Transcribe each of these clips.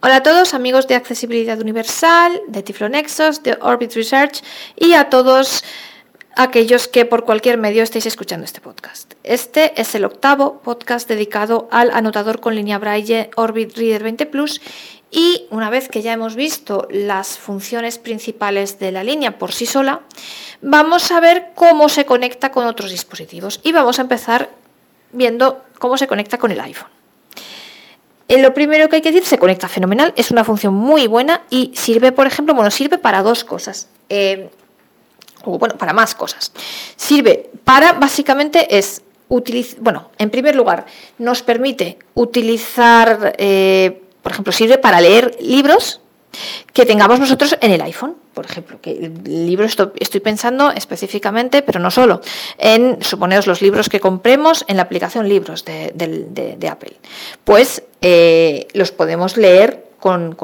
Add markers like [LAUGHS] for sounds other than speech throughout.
Hola a todos amigos de Accesibilidad Universal, de Tiflonexos, de Orbit Research y a todos aquellos que por cualquier medio estéis escuchando este podcast. Este es el octavo podcast dedicado al anotador con línea Braille Orbit Reader 20 Plus y una vez que ya hemos visto las funciones principales de la línea por sí sola, vamos a ver cómo se conecta con otros dispositivos y vamos a empezar viendo cómo se conecta con el iPhone. Eh, lo primero que hay que decir, se conecta fenomenal, es una función muy buena y sirve, por ejemplo, bueno, sirve para dos cosas. Eh, o bueno, para más cosas. Sirve para, básicamente, es bueno, en primer lugar, nos permite utilizar, eh, por ejemplo, sirve para leer libros que tengamos nosotros en el iPhone, por ejemplo, que el libro estoy, pensando específicamente, pero no solo, en, suponeos, los libros que compremos en la aplicación Libros de, Apple. Pues eh, los podemos leer con,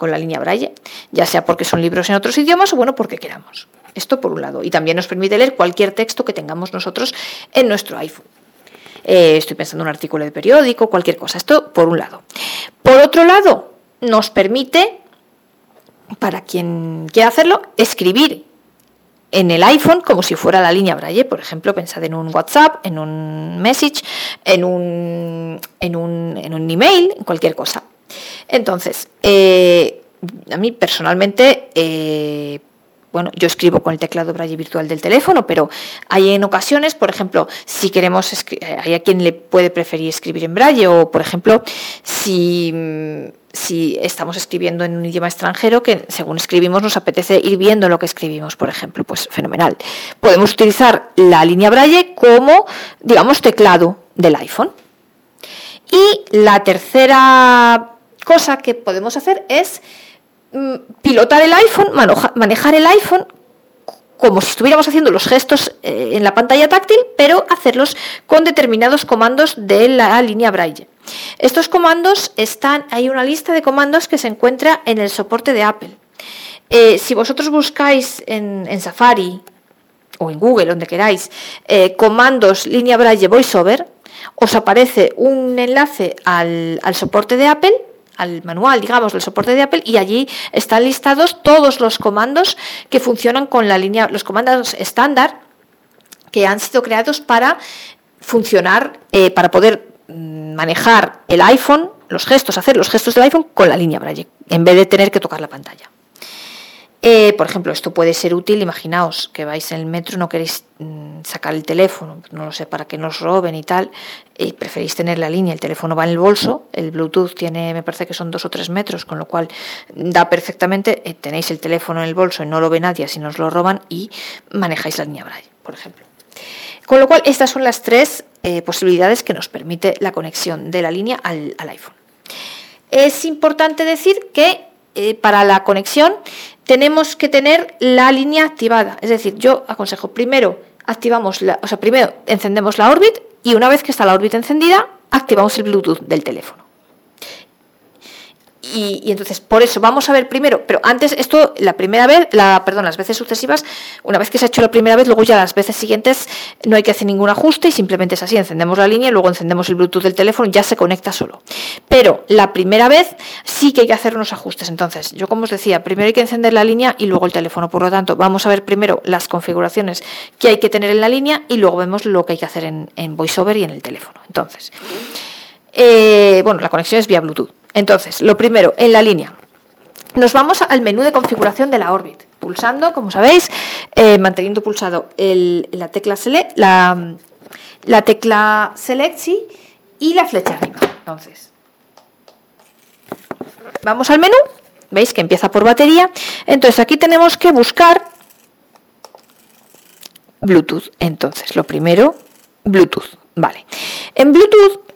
la línea Braille, ya sea porque son libros en otros idiomas o bueno, porque queramos. Esto por un lado. Y también nos permite leer cualquier texto que tengamos nosotros en nuestro iPhone. Eh, estoy pensando en un artículo de periódico, cualquier cosa. Esto por un lado. Por otro lado, nos permite, para quien quiera hacerlo, escribir en el iPhone como si fuera la línea Braille. Por ejemplo, pensad en un WhatsApp, en un message, en un, en un, en un email, en cualquier cosa. Entonces, eh, a mí personalmente, eh, bueno, yo escribo con el teclado Braille virtual del teléfono, pero hay en ocasiones, por ejemplo, si queremos, eh, hay a quien le puede preferir escribir en Braille o, por ejemplo, si, si estamos escribiendo en un idioma extranjero que según escribimos nos apetece ir viendo lo que escribimos, por ejemplo, pues fenomenal. Podemos utilizar la línea Braille como, digamos, teclado del iPhone. Y la tercera cosa que podemos hacer es Mm, pilotar el iPhone, manejar el iPhone como si estuviéramos haciendo los gestos eh, en la pantalla táctil, pero hacerlos con determinados comandos de la línea Braille. Estos comandos están, hay una lista de comandos que se encuentra en el soporte de Apple. Eh, si vosotros buscáis en, Safari o en Google, donde queráis, eh, comandos línea Braille VoiceOver, os aparece un enlace al soporte de Apple al manual, digamos, del soporte de Apple y allí están listados todos los comandos que funcionan con la línea, los comandos estándar que han sido creados para funcionar, eh, para poder mm, manejar el iPhone, los gestos, hacer los gestos del iPhone con la línea Braille, en vez de tener que tocar la pantalla. Eh, por ejemplo, esto puede ser útil, imaginaos que vais en el metro, no queréis mm, sacar el teléfono, no lo sé, para que nos roben y tal, y preferís tener la línea, el teléfono va en el bolso, el Bluetooth tiene, me parece que son dos o tres metros, con lo cual da perfectamente, eh, tenéis el teléfono en el bolso y no lo ve nadie si nos lo roban y manejáis la línea Braille, por ejemplo. Con lo cual, estas son las tres eh, posibilidades que nos permite la conexión de la línea al iPhone. Es importante decir que para la conexión tenemos que tener la línea activada. Es decir, yo aconsejo primero activamos la, o sea, primero encendemos la Orbit y una vez que está la Orbit encendida, activamos el Bluetooth del teléfono. Y, entonces, por eso vamos a ver primero, pero antes esto, la primera vez, la, perdón, las veces sucesivas, una vez que se ha hecho la primera vez, luego ya las veces siguientes no hay que hacer ningún ajuste y simplemente es así, encendemos la línea y luego encendemos el Bluetooth del teléfono ya se conecta solo. Pero la primera vez sí que hay que hacer unos ajustes. Entonces, yo como os decía, primero hay que encender la línea y luego el teléfono. Por lo tanto, vamos a ver primero las configuraciones que hay que tener en la línea y luego vemos lo que hay que hacer en, en VoiceOver y en el teléfono. Entonces, eh, bueno, la conexión es vía Bluetooth. Entonces, lo primero, en la línea. Nos vamos al menú de configuración de la Orbit, pulsando, como sabéis, eh, manteniendo pulsado la tecla select, la, tecla select y la flecha arriba. Entonces, vamos al menú, veis que empieza por batería. Entonces aquí tenemos que buscar Bluetooth. Entonces, lo primero, Bluetooth. Vale. En Bluetooth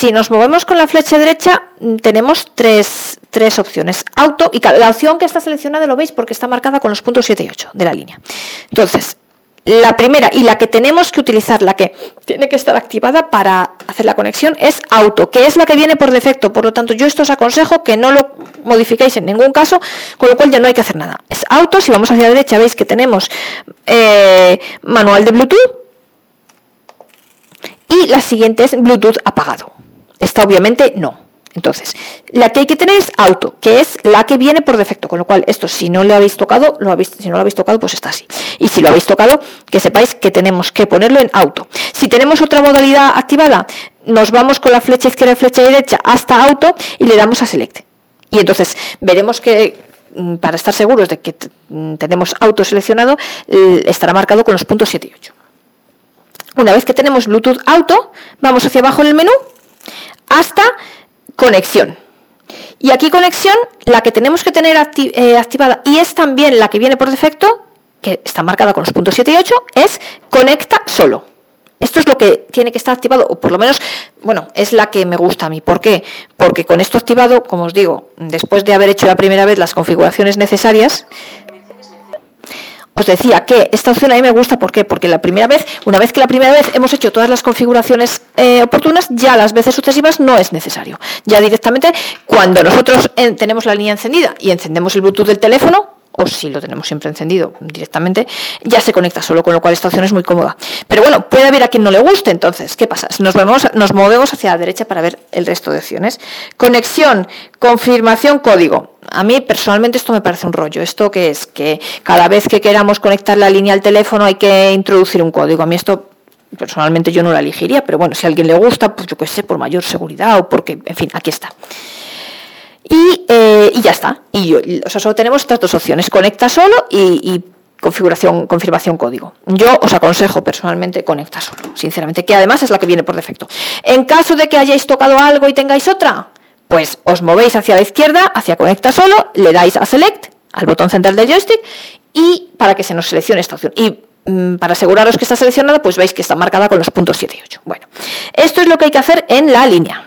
si nos movemos con la flecha derecha, mm, tenemos tres, opciones. Auto, y la opción que está seleccionada lo veis porque está marcada con los puntos 7 y 8 de la línea. Entonces, la primera y la que tenemos que utilizar, la que tiene que estar activada para hacer la conexión, es auto, que es la que viene por defecto. Por lo tanto, yo esto os aconsejo que no lo modifiquéis en ningún caso, con lo cual ya no hay que hacer nada. Es auto, si vamos hacia la derecha veis que tenemos eh, manual de Bluetooth y la siguiente es Bluetooth apagado. Esta obviamente no. Entonces, la que hay que tener es auto, que es la que viene por defecto, con lo cual esto si no lo habéis tocado, lo habéis, si no lo habéis tocado, pues está así. Y si lo habéis tocado, que sepáis que tenemos que ponerlo en auto. Si tenemos otra modalidad activada, nos vamos con la flecha izquierda y flecha derecha hasta auto y le damos a select. Y entonces veremos que mm, para estar seguros de que mm, tenemos auto seleccionado, estará marcado con los puntos 7 y 8. Una vez que tenemos Bluetooth auto, vamos hacia abajo en el menú hasta conexión. Y aquí conexión, la que tenemos que tener eh, activada y es también la que viene por defecto, que está marcada con los puntos 7 y 8, es conecta solo. Esto es lo que tiene que estar activado, o por lo menos, bueno, es la que me gusta a mí. ¿Por qué? Porque con esto activado, como os digo, después de haber hecho la primera vez las configuraciones necesarias, os decía que esta opción a mí me gusta, ¿por qué? Porque la primera vez, una vez que la primera vez hemos hecho todas las configuraciones eh, oportunas, ya las veces sucesivas no es necesario. Ya directamente, cuando nosotros eh, tenemos la línea encendida y encendemos el Bluetooth del teléfono, o si lo tenemos siempre encendido directamente, ya se conecta solo, con lo cual esta opción es muy cómoda. Pero bueno, puede haber a quien no le guste, entonces, ¿qué pasa? Nos, nos movemos hacia la derecha para ver el resto de opciones. Conexión, confirmación, código. A mí personalmente esto me parece un rollo. ¿Esto qué es? Que cada vez que queramos conectar la línea al teléfono hay que introducir un código. A mí esto personalmente yo no la elegiría, pero bueno, si a alguien le gusta, pues yo qué sé, por mayor seguridad o porque, en fin, aquí está. Eh, y, ya está. Y, o sea, solo tenemos estas dos opciones, conecta solo y, configuración, confirmación código. Yo os aconsejo personalmente conecta solo, sinceramente, que además es la que viene por defecto. En caso de que hayáis tocado algo y tengáis otra, pues os movéis hacia la izquierda, hacia conecta solo, le dais a select, al botón central del joystick, y para que se nos seleccione esta opción. Y mm, para aseguraros que está seleccionada, pues veis que está marcada con los puntos 7 y 8. Bueno, esto es lo que hay que hacer en la línea.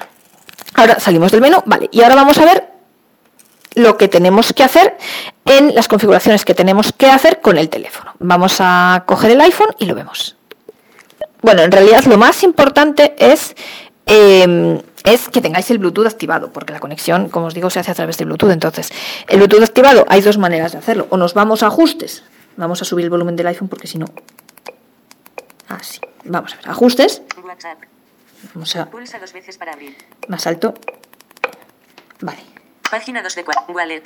Ahora salimos del menú, vale, y ahora vamos a ver lo que tenemos que hacer en las configuraciones que tenemos que hacer con el teléfono. Vamos a coger el iPhone y lo vemos. Bueno, en realidad lo más importante es, em, es que tengáis el Bluetooth activado, porque la conexión, como os digo, se hace a través de Bluetooth. Entonces, el Bluetooth activado, hay dos maneras de hacerlo. O nos vamos a ajustes, vamos a subir el volumen del iPhone porque si no... Así, vamos a ver, ajustes. Vamos a... Más alto. Vale. Página 2 de Wallet.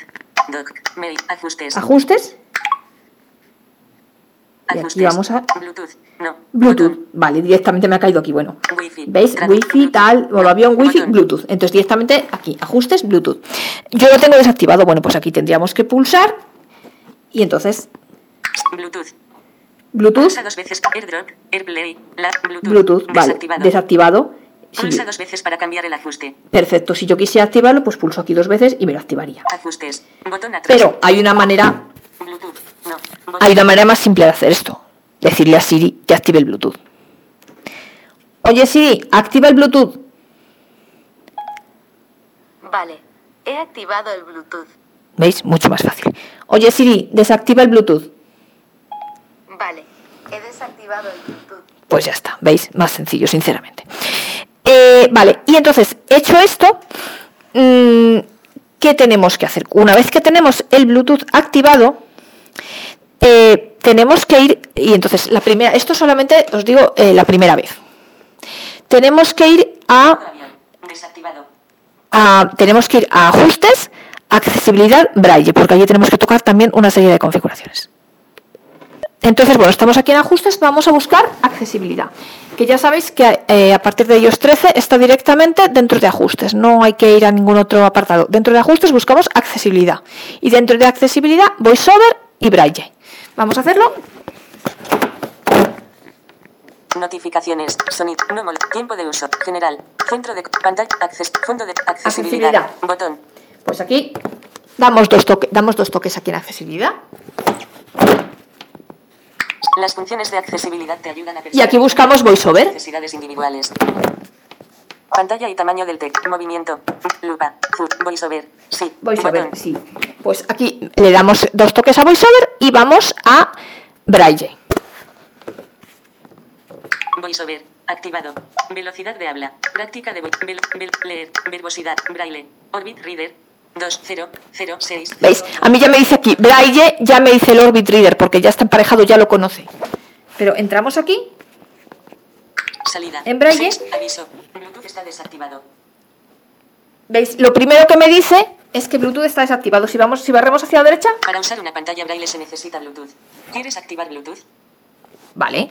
Doc. Mail. Ajustes. Ajustes. Y vamos a Bluetooth. No. Bluetooth. Vale, directamente me ha caído aquí. Bueno. ¿Veis? Wi-Fi, tal, o avión, Wi-Fi, Bluetooth. Entonces directamente aquí, ajustes, Bluetooth. Yo lo tengo desactivado. Bueno, pues aquí tendríamos que pulsar. Y entonces. Bluetooth. Bluetooth. dos veces. AirDrop, AirPlay, la, Bluetooth. Bluetooth, vale. Desactivado. desactivado. Pulsa dos veces para cambiar el ajuste. Perfecto. Si yo quisiera activarlo, pues pulso aquí dos veces y me lo activaría. Ajustes. Botón atrás. Pero hay una manera. Hay una manera más simple de hacer esto. Decirle a Siri que active el Bluetooth. Oye Siri, activa el Bluetooth. Vale, he activado el Bluetooth. ¿Veis? Mucho más fácil. Oye Siri, desactiva el Bluetooth. Vale, he desactivado el Bluetooth. Pues ya está, ¿veis? Más sencillo, sinceramente. Eh, vale, y entonces, hecho esto, mm, ¿qué tenemos que hacer? Una vez que tenemos el Bluetooth activado, tenemos que ir, y entonces la primera, esto solamente os digo eh, la primera vez. Tenemos que ir a, a, tenemos que ir a ajustes, accesibilidad, braille, porque allí tenemos que tocar también una serie de configuraciones. Entonces, bueno, estamos aquí en ajustes, vamos a buscar accesibilidad, que ya sabéis que eh, a partir de iOS 13 está directamente dentro de ajustes, no hay que ir a ningún otro apartado. Dentro de ajustes buscamos accesibilidad y dentro de accesibilidad VoiceOver y Braille. Vamos a hacerlo. Notificaciones, sonido, no tiempo de uso, general, centro de pantalla, acceso, fondo de accesibilidad, botón. Pues aquí damos dos, toques, damos dos toques aquí en accesibilidad. Las funciones de accesibilidad te ayudan a Y aquí buscamos VoiceOver. Necesidades individuales. Pantalla y tamaño del texto. Movimiento. Lupa. VoiceOver. Sí. VoiceOver, sí. Pues aquí le damos dos toques a VoiceOver y vamos a Braille. VoiceOver. Activado. Velocidad de habla. Práctica de leer. Verbosidad. Braille. Orbit Reader. 2006. ¿Veis? A mí ya me dice aquí, Braille ya me dice el Orbit Reader, porque ya está emparejado, ya lo conoce. Pero entramos aquí. Salida. En Braille. Aviso. Bluetooth está desactivado. ¿Veis? Lo primero que me dice es que Bluetooth está desactivado. Si vamos, si barremos hacia la derecha, Para usar una pantalla braille se necesita Bluetooth. ¿Quieres activar Bluetooth? vale.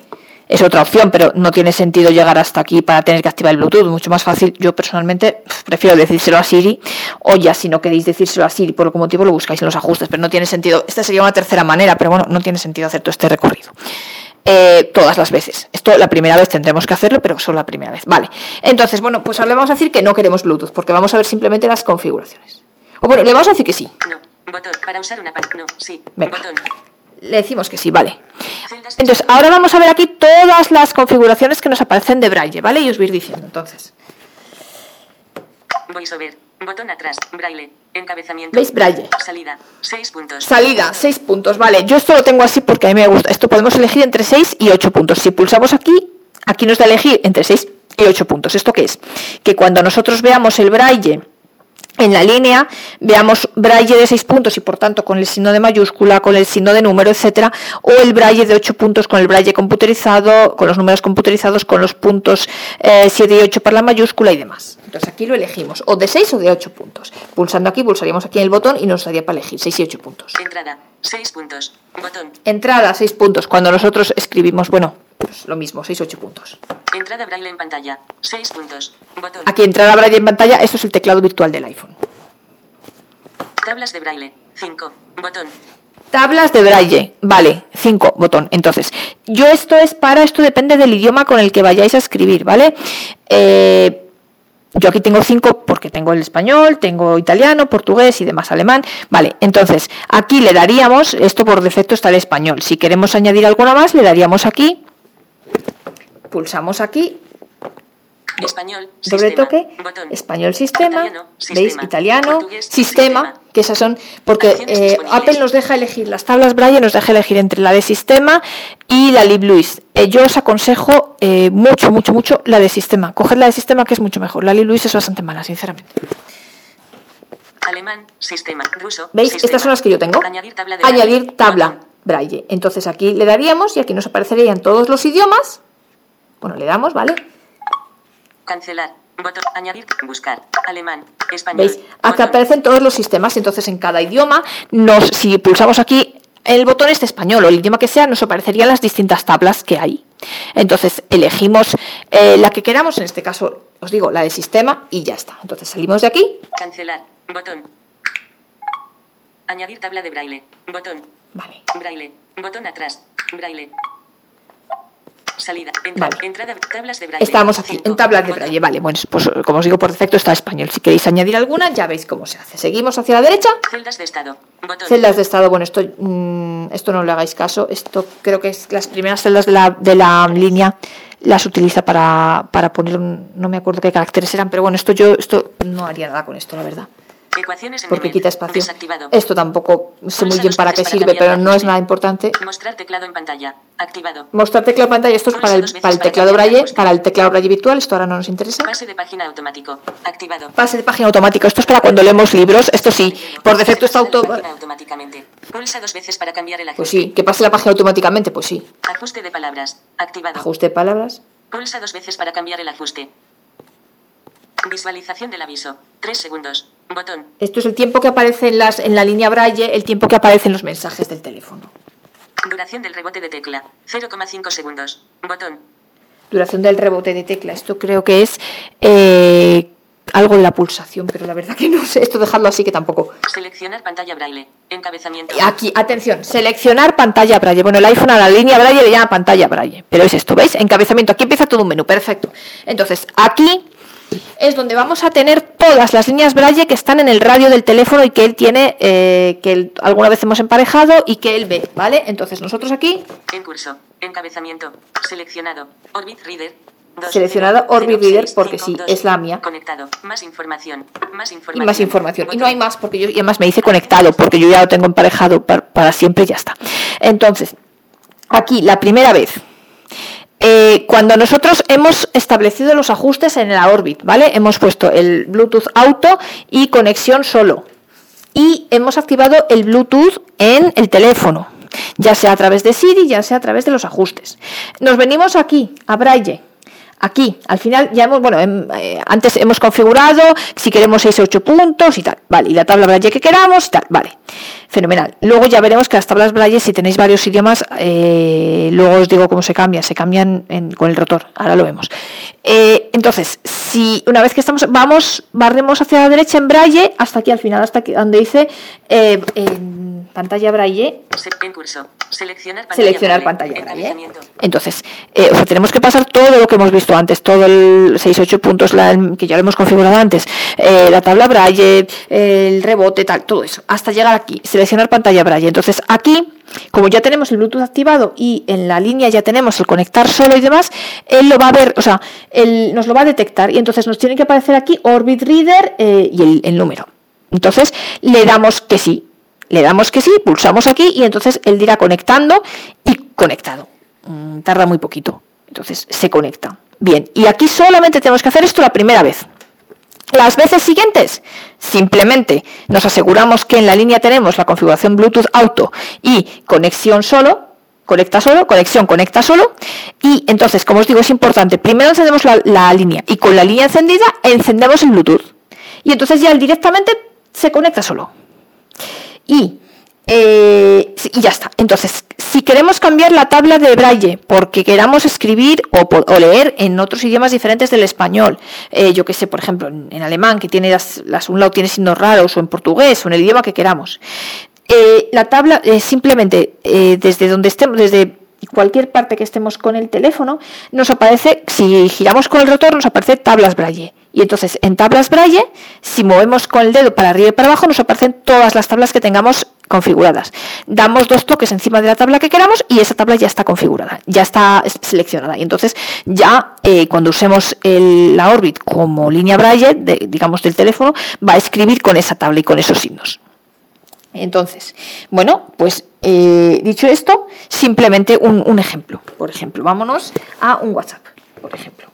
Es otra opción, pero no tiene sentido llegar hasta aquí para tener que activar el Bluetooth. Mucho más fácil. Yo personalmente prefiero decírselo a Siri. O ya, si no queréis decírselo a Siri, por algún motivo lo buscáis en los ajustes. Pero no tiene sentido. Esta sería una tercera manera, pero bueno, no tiene sentido hacer todo este recorrido. Eh, todas las veces. Esto la primera vez tendremos que hacerlo, pero solo la primera vez. Vale. Entonces, bueno, pues ahora le vamos a decir que no queremos Bluetooth, porque vamos a ver simplemente las configuraciones. O bueno, le vamos a decir que sí. No. Botón. Para usar una. No. Sí. Venga. Botón. Le decimos que sí, vale. Entonces, ahora vamos a ver aquí todas las configuraciones que nos aparecen de Braille, ¿vale? Y os voy a ir diciendo, entonces. VoiceOver. Botón atrás. Braille. Encabezamiento. ¿Veis Braille? Salida. 6 puntos. Salida, 6 puntos, vale. Yo esto lo tengo así porque a mí me gusta. Esto podemos elegir entre 6 y 8 puntos. Si pulsamos aquí, aquí nos da elegir entre 6 y 8 puntos. ¿Esto qué es? Que cuando nosotros veamos el Braille en la línea, veamos braille de 6 puntos y por tanto con el signo de mayúscula, con el signo de número, etcétera, o el braille de 8 puntos con el braille computerizado, con los números computerizados, con los puntos eh, 7 y 8 para la mayúscula y demás. Entonces aquí lo elegimos, o de 6 o de 8 puntos. Pulsando aquí, pulsaríamos aquí en el botón y nos daría para elegir 6 y 8 puntos. Entrada. 6 puntos. Botón. Entrada 6 puntos, cuando nosotros escribimos, bueno, pues lo mismo, 6 8 puntos. Entrada braille en pantalla. 6 puntos. Botón. Aquí entrada braille en pantalla, esto es el teclado virtual del iPhone. Tablas de braille. 5. Botón. Tablas de braille, vale, 5, botón. Entonces, yo esto es para, esto depende del idioma con el que vayáis a escribir, ¿vale? Eh, yo aquí tengo 5 porque tengo el español, tengo italiano, portugués y demás alemán. Vale, entonces, aquí le daríamos, esto por defecto está el español. Si queremos añadir alguna más, le daríamos aquí, pulsamos aquí, Español. doble sistema, toque, Botón. español sistema, Italiano, veis sistema, italiano, sistema, que esas son, porque eh. Apple nos deja elegir las tablas Braille, nos deja elegir entre la de sistema y la LibLouis. Eh, yo os aconsejo eh, mucho, mucho, mucho la de sistema. Coged la de sistema que es mucho mejor. La LibLouis es bastante mala, sinceramente. Alemán. Sistema. Ruso. ¿Veis? sistema. Estas son las que yo tengo. Añadir tabla de Añadir tabla. Braille. Entonces aquí le daríamos y aquí nos aparecerían todos los idiomas. Bueno, le damos, ¿vale? Cancelar. Botón. Añadir. Buscar. Alemán. Español. ¿Veis? Aquí aparecen todos los sistemas, entonces en cada idioma, nos, si pulsamos aquí el botón este español o el idioma que sea, nos aparecerían las distintas tablas que hay. Entonces elegimos eh, la que queramos, en este caso os digo la de sistema y ya está. Entonces salimos de aquí, Cancelar. Botón. Añadir tabla de braille. Botón. vale. Braille. Botón atrás. Braille. Salida. Entra- Vale. Entrada. Tablas de braille. Estamos aquí en tablas de braille, vale. Bueno, pues como os digo por defecto está español. Si queréis añadir alguna, ya veis cómo se hace. Seguimos hacia la derecha. Celdas de estado. Botón. Celdas de estado, bueno, esto, mm, esto no le hagáis caso. Esto creo que es las primeras celdas de la, de la línea las utiliza para, para poner un, no me acuerdo qué caracteres eran, pero bueno, esto yo esto no haría nada con esto, la verdad. En Porque quita espacio. Esto tampoco sé muy bien para qué sirve, pero no es nada importante. Mostrar teclado en pantalla. Activado. Mostrar teclado de pantalla, esto es para el, para el teclado braille, para el teclado braille virtual, esto ahora no nos interesa. Pase de página automático. Activado. Pase de página automático, esto es para cuando leemos libros, esto sí, por defecto está auto... automáticamente. Pulsa dos veces para cambiar el ajuste. Pues sí, que pase la página automáticamente, pues sí. Ajuste de palabras. Activado. Ajuste de palabras. Pulsa dos veces para cambiar el ajuste. Visualización del aviso. 3 segundos. Botón. Esto es el tiempo que aparece en, las, en la línea braille, el tiempo que aparece en los mensajes del teléfono. Duración del rebote de tecla. 0,5 segundos. Botón. Duración del rebote de tecla. Esto creo que es eh, algo de la pulsación, pero la verdad que no sé. Esto dejarlo así que tampoco. Seleccionar pantalla braille. Encabezamiento. Aquí, atención, seleccionar pantalla braille. Bueno, el iPhone a la línea braille le llama pantalla braille, pero es esto, ¿veis? Encabezamiento. Aquí empieza todo un menú, perfecto. Entonces, aquí es donde vamos a tener todas las líneas braille que están en el radio del teléfono y que él tiene, eh, que él- alguna vez hemos emparejado y que él ve, ¿vale? Entonces, nosotros aquí En curso. Encabezamiento. Seleccionado. Orbit Reader. Dos, Seleccionado cero, Orbit cero, Reader seis, porque cinco, sí, dos. es la mía. Conectado. Más información. Más y información. más información. Y no hay más porque yo y además me dice conectado porque yo ya lo tengo emparejado par- para, siempre y ya está. Entonces, aquí la primera vez. Eh, cuando nosotros hemos establecido los ajustes en la Orbit, ¿vale? Hemos puesto el Bluetooth auto y conexión solo. Y hemos activado el Bluetooth en el teléfono, ya sea a través de Siri, ya sea a través de los ajustes. Nos venimos aquí, a Braille. Aquí, al final, ya hemos, bueno, em, eh, antes hemos configurado si queremos 6 o 8 puntos y tal, vale, y la tabla Braille que queramos tal, vale, fenomenal. Luego ya veremos que las tablas Braille, si tenéis varios idiomas, eh, luego os digo cómo se cambian, se cambian con el rotor, ahora lo vemos. Eh, entonces, si una vez que estamos, vamos, barremos hacia la derecha en Braille, hasta aquí al final, hasta aquí, donde dice en pantalla Braille. Seleccionar pantalla, Braille. Entonces, o sea, tenemos que pasar todo lo que hemos visto antes, todo el 6-8 puntos que ya lo hemos configurado antes, eh, la tabla Braille, el rebote, tal, todo eso, hasta llegar aquí, seleccionar pantalla Braille. Entonces aquí, como ya tenemos el Bluetooth activado y en la línea ya tenemos el conectar solo y demás, él lo va a ver, o sea, él nos lo va a detectar y entonces nos tiene que aparecer aquí Orbit Reader eh, y el, el número. Entonces le damos que sí, le damos que sí, pulsamos aquí y entonces él dirá conectando y conectado. Mm, tarda muy poquito. Entonces se conecta. Bien, y aquí solamente tenemos que hacer esto la primera vez. Las veces siguientes, simplemente nos aseguramos que en la línea tenemos la configuración Bluetooth Auto y conexión solo, conecta solo, conexión conecta solo. Y entonces, como os digo, es importante, primero encendemos la, la línea y con la línea encendida encendemos el Bluetooth. Y entonces ya directamente se conecta solo. Y eh, y ya está. Entonces, si queremos cambiar la tabla de braille porque queramos escribir o, leer en otros idiomas diferentes del español, eh, yo que sé, por ejemplo, en, alemán, que tiene las, un lado tiene signos raros, o en portugués, o en el idioma que queramos, eh, la tabla simplemente desde donde estemos, desde cualquier parte que estemos con el teléfono, nos aparece, si giramos con el rotor, nos aparece tablas braille. Y entonces en tablas braille, si movemos con el dedo para arriba y para abajo, nos aparecen todas las tablas que tengamos configuradas. Damos dos toques encima de la tabla que queramos y esa tabla ya está configurada, ya está seleccionada. Y entonces ya eh, cuando usemos la Orbit como línea braille, digamos del teléfono, va a escribir con esa tabla y con esos signos. Entonces, bueno, pues eh, dicho esto, simplemente un, ejemplo. Por ejemplo, vámonos a un WhatsApp, por ejemplo.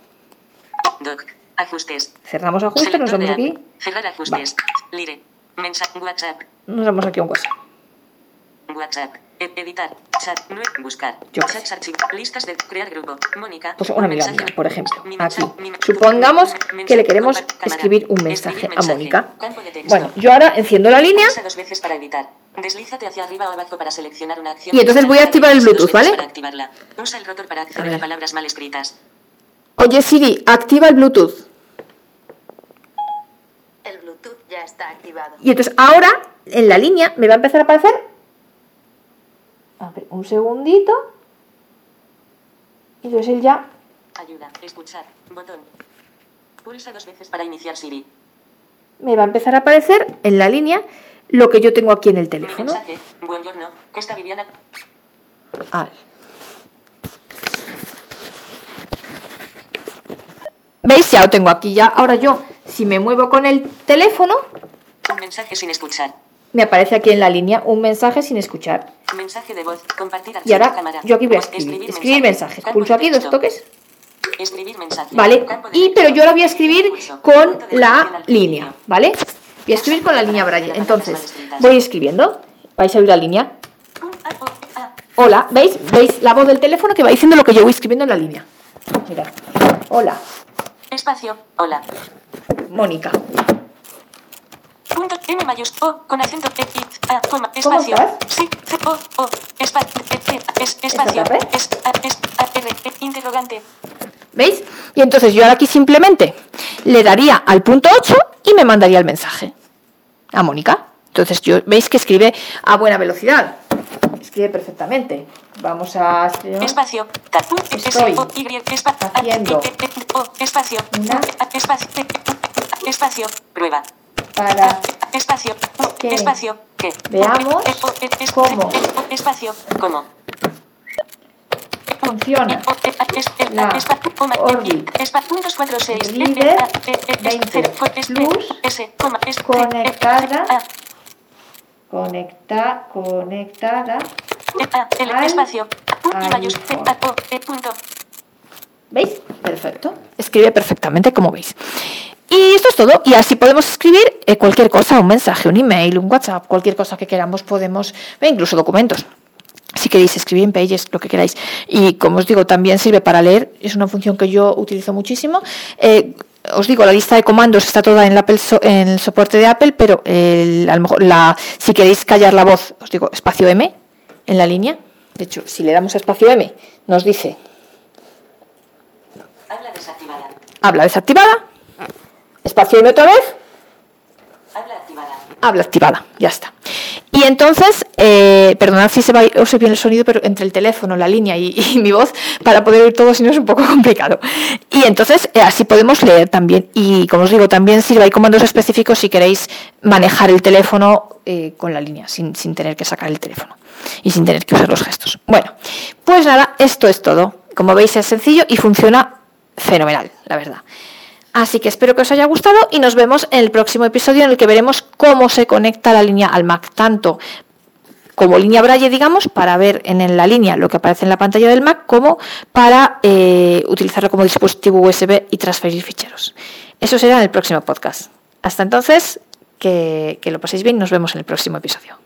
Ajustes. Cerramos ajustes, nos vamos aquí. Cerrar ajustes. Lire. Mensaje WhatsApp. Nos vamos aquí a un WhatsApp. WhatsApp. E-, editar. Chat. Buscar. Yo. Chats archivo. Listas de crear grupo. Mónica. Pues una amiga mía, por ejemplo. Aquí. Supongamos que le queremos escribir un mensaje a Mónica. Bueno, yo ahora enciendo la línea. dos veces para editar. Deslízate hacia arriba o abajo para seleccionar una acción. Y entonces voy a activar el Bluetooth, ¿vale? Para activarla. Usa el rotor para acceder a palabras mal escritas. Oye Siri, activa el Bluetooth. El Bluetooth ya está activado. Y entonces ahora en la línea me va a empezar a aparecer a ver, un segundito. Y entonces él ya. Ayuda, escuchar, botón. Pulsa dos veces para iniciar Siri. Me va a empezar a aparecer en la línea lo que yo tengo aquí en el teléfono. Mensaje, Viviana. Ah. ¿Veis? Ya lo tengo aquí. Ya ahora yo, si me muevo con el teléfono. Un mensaje sin escuchar me aparece aquí en la línea un mensaje sin escuchar. Mensaje de voz, compartir y ahora yo aquí voy a escribir, escribir, mensajes. Pulso aquí dos toques. Escribir mensaje. Vale, y pero yo ahora voy a escribir con la línea, ¿vale? Voy a escribir con la línea Braille. Entonces, voy escribiendo. Vais a oír la línea. Hola, ¿veis? ¿Veis la voz del teléfono que va diciendo lo que yo voy escribiendo en la línea? Mira. Hola. Espacio. Hola. Mónica. Punto M mayúsculo con acento X A coma espacio. Sí, C O O espacio es, espacio es, es, R interrogante. ¿Veis? Y entonces yo ahora aquí simplemente le daría al punto 8 y me mandaría el mensaje a Mónica. Entonces yo veis que escribe a buena velocidad. Escribe perfectamente. Vamos a. Espacio. Estoy haciendo espacio. Espacio. Espacio. Prueba para espacio que espacio que veamos cómo espacio cómo funciona la Orbit Reader 20 Plus conectada conecta, conectada al espacio ¿Veis? Perfecto. Escribe perfectamente como veis. Y esto es todo. Y así podemos escribir eh, cualquier cosa, un mensaje, un email, un WhatsApp, cualquier cosa que queramos, podemos, incluso documentos. si queréis escribir en Pages, lo que queráis. Y como os digo, también sirve para leer, es una función que yo utilizo muchísimo. Eh, os digo, la lista de comandos está toda en, en el soporte de Apple, pero a lo mejor la, si queréis callar la voz, os digo espacio M en la línea. De hecho, si le damos espacio M, nos dice. Habla desactivada. Habla desactivada. Espacio M otra vez. Habla activada. Habla activada, ya está. Y entonces, eh, perdonad si se va a oír bien el sonido, pero entre el teléfono, la línea y, mi voz, para poder oír todo, si no es un poco [LAUGHS] complicado. Y entonces, eh, así podemos leer también. Y como os digo, también sirve, hay comandos específicos si queréis manejar el teléfono eh, con la línea, sin, sin tener que sacar el teléfono y sin tener que usar los gestos. Bueno, pues nada, esto es todo. Como veis, es sencillo y funciona fenomenal, la verdad. Así que espero que os haya gustado y nos vemos en el próximo episodio en el que veremos cómo se conecta la línea al Mac, tanto como línea Braille, digamos, para ver en la línea lo que aparece en la pantalla del Mac, como para eh, utilizarlo como dispositivo USB y transferir ficheros. Eso será en el próximo podcast. Hasta entonces, que, que lo paséis bien, nos vemos en el próximo episodio.